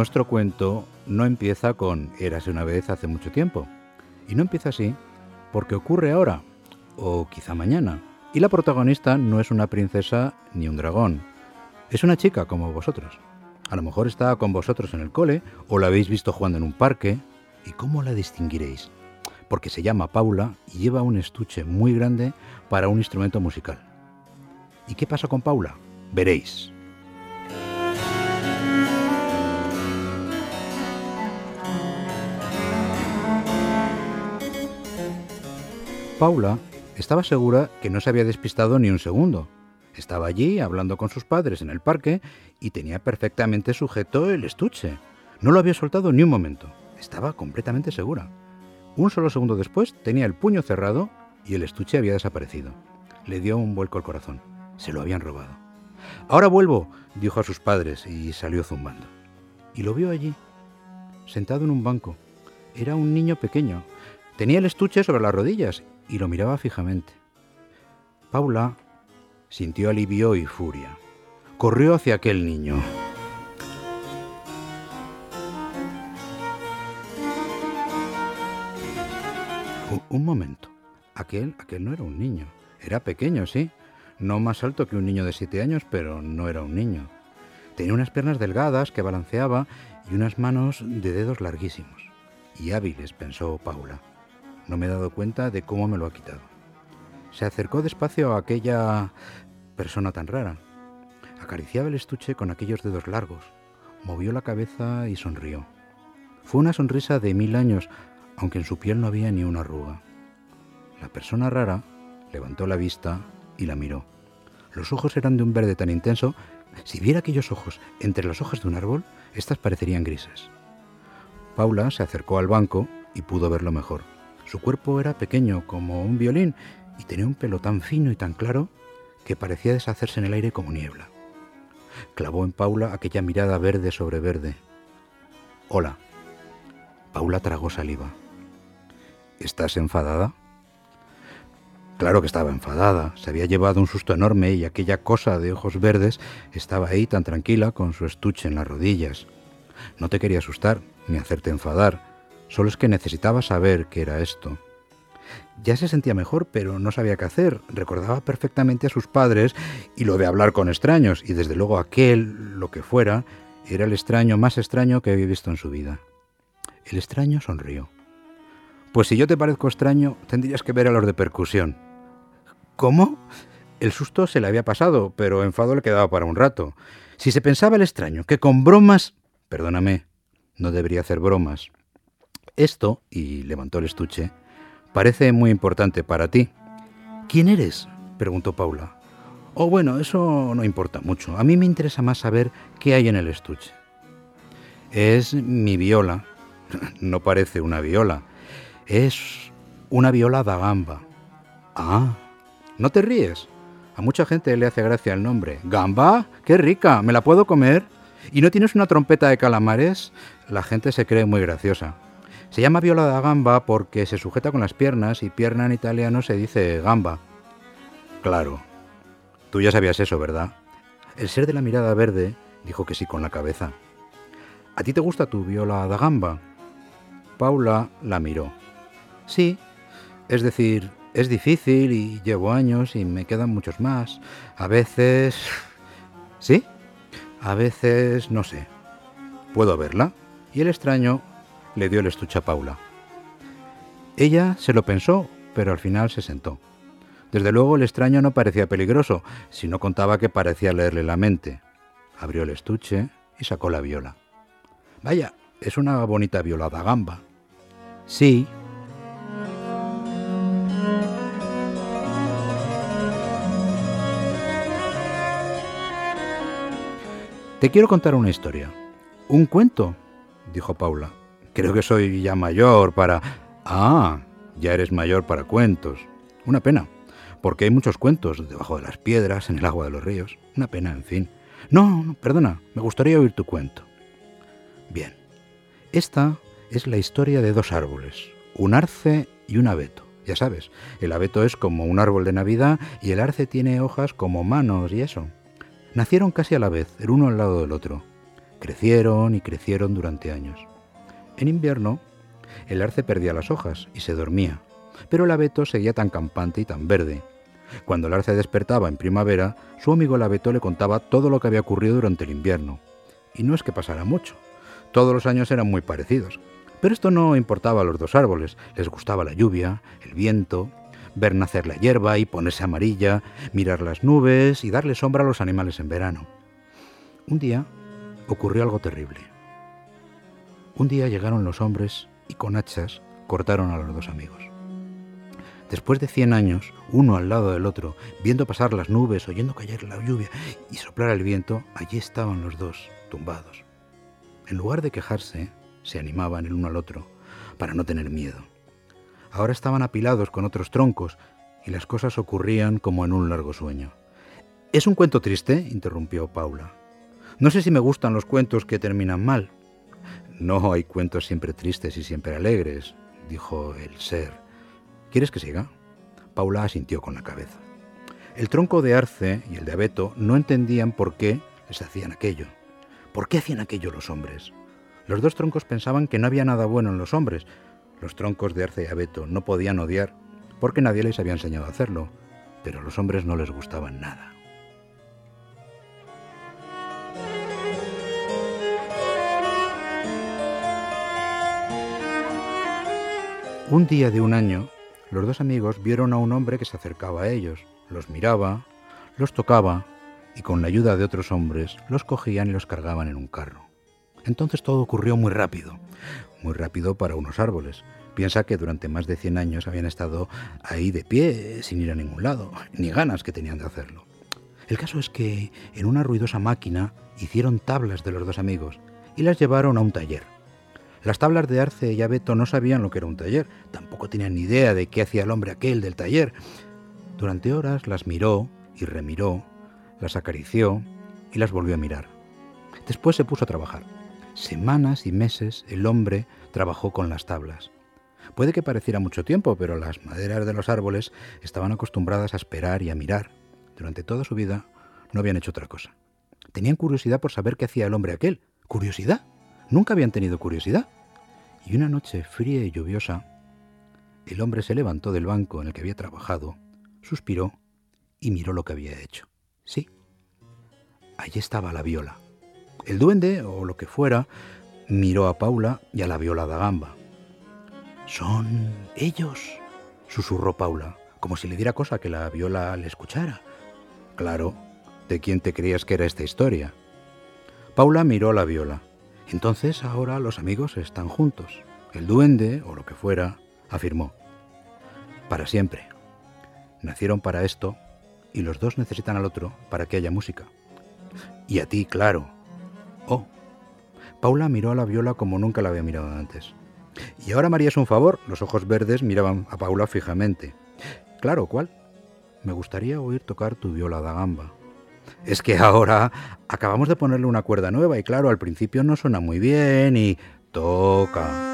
nuestro cuento no empieza con Érase una vez hace mucho tiempo. Y no empieza así porque ocurre ahora, o quizá mañana. Y la protagonista no es una princesa ni un dragón. Es una chica como vosotros. A lo mejor está con vosotros en el cole o la habéis visto jugando en un parque. ¿Y cómo la distinguiréis? Porque se llama Paula y lleva un estuche muy grande para un instrumento musical. ¿Y qué pasa con Paula? Veréis. Paula estaba segura que no se había despistado ni un segundo. Estaba allí hablando con sus padres en el parque y tenía perfectamente sujeto el estuche. No lo había soltado ni un momento. Estaba completamente segura. Un solo segundo después tenía el puño cerrado y el estuche había desaparecido. Le dio un vuelco al corazón. Se lo habían robado. Ahora vuelvo, dijo a sus padres y salió zumbando. Y lo vio allí, sentado en un banco. Era un niño pequeño. Tenía el estuche sobre las rodillas y lo miraba fijamente. Paula sintió alivio y furia. Corrió hacia aquel niño. Un, momento. Aquel, aquel no era un niño. Era pequeño, sí. No más alto que un niño de siete años, pero no era un niño. Tenía unas piernas delgadas que balanceaba y unas manos de dedos larguísimos. Y hábiles, pensó Paula. No me he dado cuenta de cómo me lo ha quitado. Se acercó despacio a aquella persona tan rara. Acariciaba el estuche con aquellos dedos largos, movió la cabeza y sonrió. Fue una sonrisa de mil años, aunque en su piel no había ni una arruga. La persona rara levantó la vista y la miró. Los ojos eran de un verde tan intenso, si viera aquellos ojos entre las hojas de un árbol, éstas parecerían grises. Paula se acercó al banco y pudo verlo mejor. Su cuerpo era pequeño como un violín y tenía un pelo tan fino y tan claro que parecía deshacerse en el aire como niebla. Clavó en Paula aquella mirada verde sobre verde. Hola. Paula tragó saliva. ¿Estás enfadada? Claro que estaba enfadada. Se había llevado un susto enorme y aquella cosa de ojos verdes estaba ahí tan tranquila con su estuche en las rodillas. No te quería asustar ni hacerte enfadar. Solo es que necesitaba saber qué era esto. Ya se sentía mejor, pero no sabía qué hacer. Recordaba perfectamente a sus padres y lo de hablar con extraños, y desde luego aquel, lo que fuera, era el extraño más extraño que había visto en su vida. El extraño sonrió. Pues si yo te parezco extraño, tendrías que ver a los de percusión. ¿Cómo? El susto se le había pasado, pero enfado le quedaba para un rato. Si se pensaba el extraño que con bromas... Perdóname, no debería hacer bromas. Esto, y levantó el estuche, parece muy importante para ti. ¿Quién eres? preguntó Paula. Oh, bueno, eso no importa mucho. A mí me interesa más saber qué hay en el estuche. Es mi viola. No parece una viola. Es una viola da gamba. Ah, ¿no te ríes? A mucha gente le hace gracia el nombre. ¿Gamba? ¡Qué rica! ¿Me la puedo comer? ¿Y no tienes una trompeta de calamares? La gente se cree muy graciosa. Se llama viola da gamba porque se sujeta con las piernas y pierna en italiano se dice gamba. Claro. Tú ya sabías eso, ¿verdad? El ser de la mirada verde dijo que sí con la cabeza. ¿A ti te gusta tu viola da gamba? Paula la miró. Sí, es decir, es difícil y llevo años y me quedan muchos más. A veces... ¿Sí? A veces no sé. ¿Puedo verla? Y el extraño le dio el estuche a Paula. Ella se lo pensó, pero al final se sentó. Desde luego el extraño no parecía peligroso, si no contaba que parecía leerle la mente. Abrió el estuche y sacó la viola. Vaya, es una bonita viola da gamba. Sí. Te quiero contar una historia. Un cuento, dijo Paula. Creo que soy ya mayor para... Ah, ya eres mayor para cuentos. Una pena, porque hay muchos cuentos debajo de las piedras, en el agua de los ríos. Una pena, en fin. No, perdona, me gustaría oír tu cuento. Bien, esta es la historia de dos árboles, un arce y un abeto. Ya sabes, el abeto es como un árbol de Navidad y el arce tiene hojas como manos y eso. Nacieron casi a la vez, el uno al lado del otro. Crecieron y crecieron durante años. En invierno, el arce perdía las hojas y se dormía, pero el abeto seguía tan campante y tan verde. Cuando el arce despertaba en primavera, su amigo el abeto le contaba todo lo que había ocurrido durante el invierno. Y no es que pasara mucho. Todos los años eran muy parecidos. Pero esto no importaba a los dos árboles. Les gustaba la lluvia, el viento, ver nacer la hierba y ponerse amarilla, mirar las nubes y darle sombra a los animales en verano. Un día ocurrió algo terrible. Un día llegaron los hombres y con hachas cortaron a los dos amigos. Después de cien años, uno al lado del otro, viendo pasar las nubes, oyendo caer la lluvia y soplar el viento, allí estaban los dos, tumbados. En lugar de quejarse, se animaban el uno al otro, para no tener miedo. Ahora estaban apilados con otros troncos y las cosas ocurrían como en un largo sueño. ¿Es un cuento triste? interrumpió Paula. No sé si me gustan los cuentos que terminan mal. No hay cuentos siempre tristes y siempre alegres, dijo el ser. ¿Quieres que siga? Paula asintió con la cabeza. El tronco de arce y el de abeto no entendían por qué les hacían aquello. ¿Por qué hacían aquello los hombres? Los dos troncos pensaban que no había nada bueno en los hombres, los troncos de arce y abeto no podían odiar porque nadie les había enseñado a hacerlo, pero los hombres no les gustaban nada. Un día de un año, los dos amigos vieron a un hombre que se acercaba a ellos, los miraba, los tocaba y con la ayuda de otros hombres los cogían y los cargaban en un carro. Entonces todo ocurrió muy rápido muy rápido para unos árboles. Piensa que durante más de 100 años habían estado ahí de pie, sin ir a ningún lado, ni ganas que tenían de hacerlo. El caso es que en una ruidosa máquina hicieron tablas de los dos amigos y las llevaron a un taller. Las tablas de Arce y Abeto no sabían lo que era un taller, tampoco tenían ni idea de qué hacía el hombre aquel del taller. Durante horas las miró y remiró, las acarició y las volvió a mirar. Después se puso a trabajar. Semanas y meses el hombre trabajó con las tablas. Puede que pareciera mucho tiempo, pero las maderas de los árboles estaban acostumbradas a esperar y a mirar. Durante toda su vida no habían hecho otra cosa. Tenían curiosidad por saber qué hacía el hombre aquel. ¿Curiosidad? Nunca habían tenido curiosidad. Y una noche fría y lluviosa, el hombre se levantó del banco en el que había trabajado, suspiró y miró lo que había hecho. Sí, allí estaba la viola. El duende, o lo que fuera, miró a Paula y a la viola da gamba. Son ellos, susurró Paula, como si le diera cosa que la viola le escuchara. Claro, ¿de quién te creías que era esta historia? Paula miró a la viola. Entonces ahora los amigos están juntos. El duende, o lo que fuera, afirmó. Para siempre. Nacieron para esto y los dos necesitan al otro para que haya música. Y a ti, claro, Oh. Paula miró a la viola como nunca la había mirado antes. Y ahora María es un favor. Los ojos verdes miraban a Paula fijamente. Claro, ¿cuál? Me gustaría oír tocar tu viola da gamba. Es que ahora acabamos de ponerle una cuerda nueva y claro, al principio no suena muy bien y toca.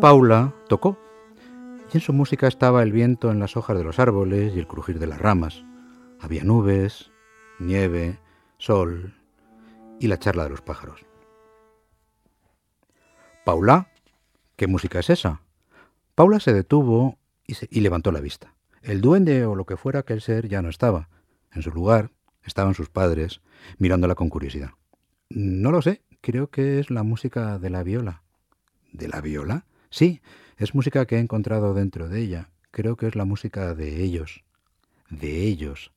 Paula tocó, en su música estaba el viento en las hojas de los árboles y el crujir de las ramas. Había nubes, nieve, sol y la charla de los pájaros. Paula, ¿qué música es esa? Paula se detuvo y, levantó la vista. El duende o lo que fuera aquel ser ya no estaba. En su lugar estaban sus padres, mirándola con curiosidad. No lo sé, creo que es la música de la viola. ¿De la viola? Sí, es música que he encontrado dentro de ella. Creo que es la música de ellos. De ellos.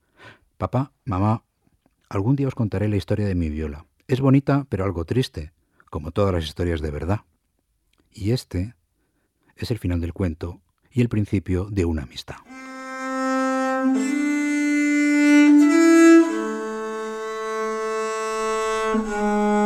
Papá, mamá, algún día os contaré la historia de mi viola. Es bonita, pero algo triste, como todas las historias de verdad. Y este es el final del cuento y el principio de una amistad.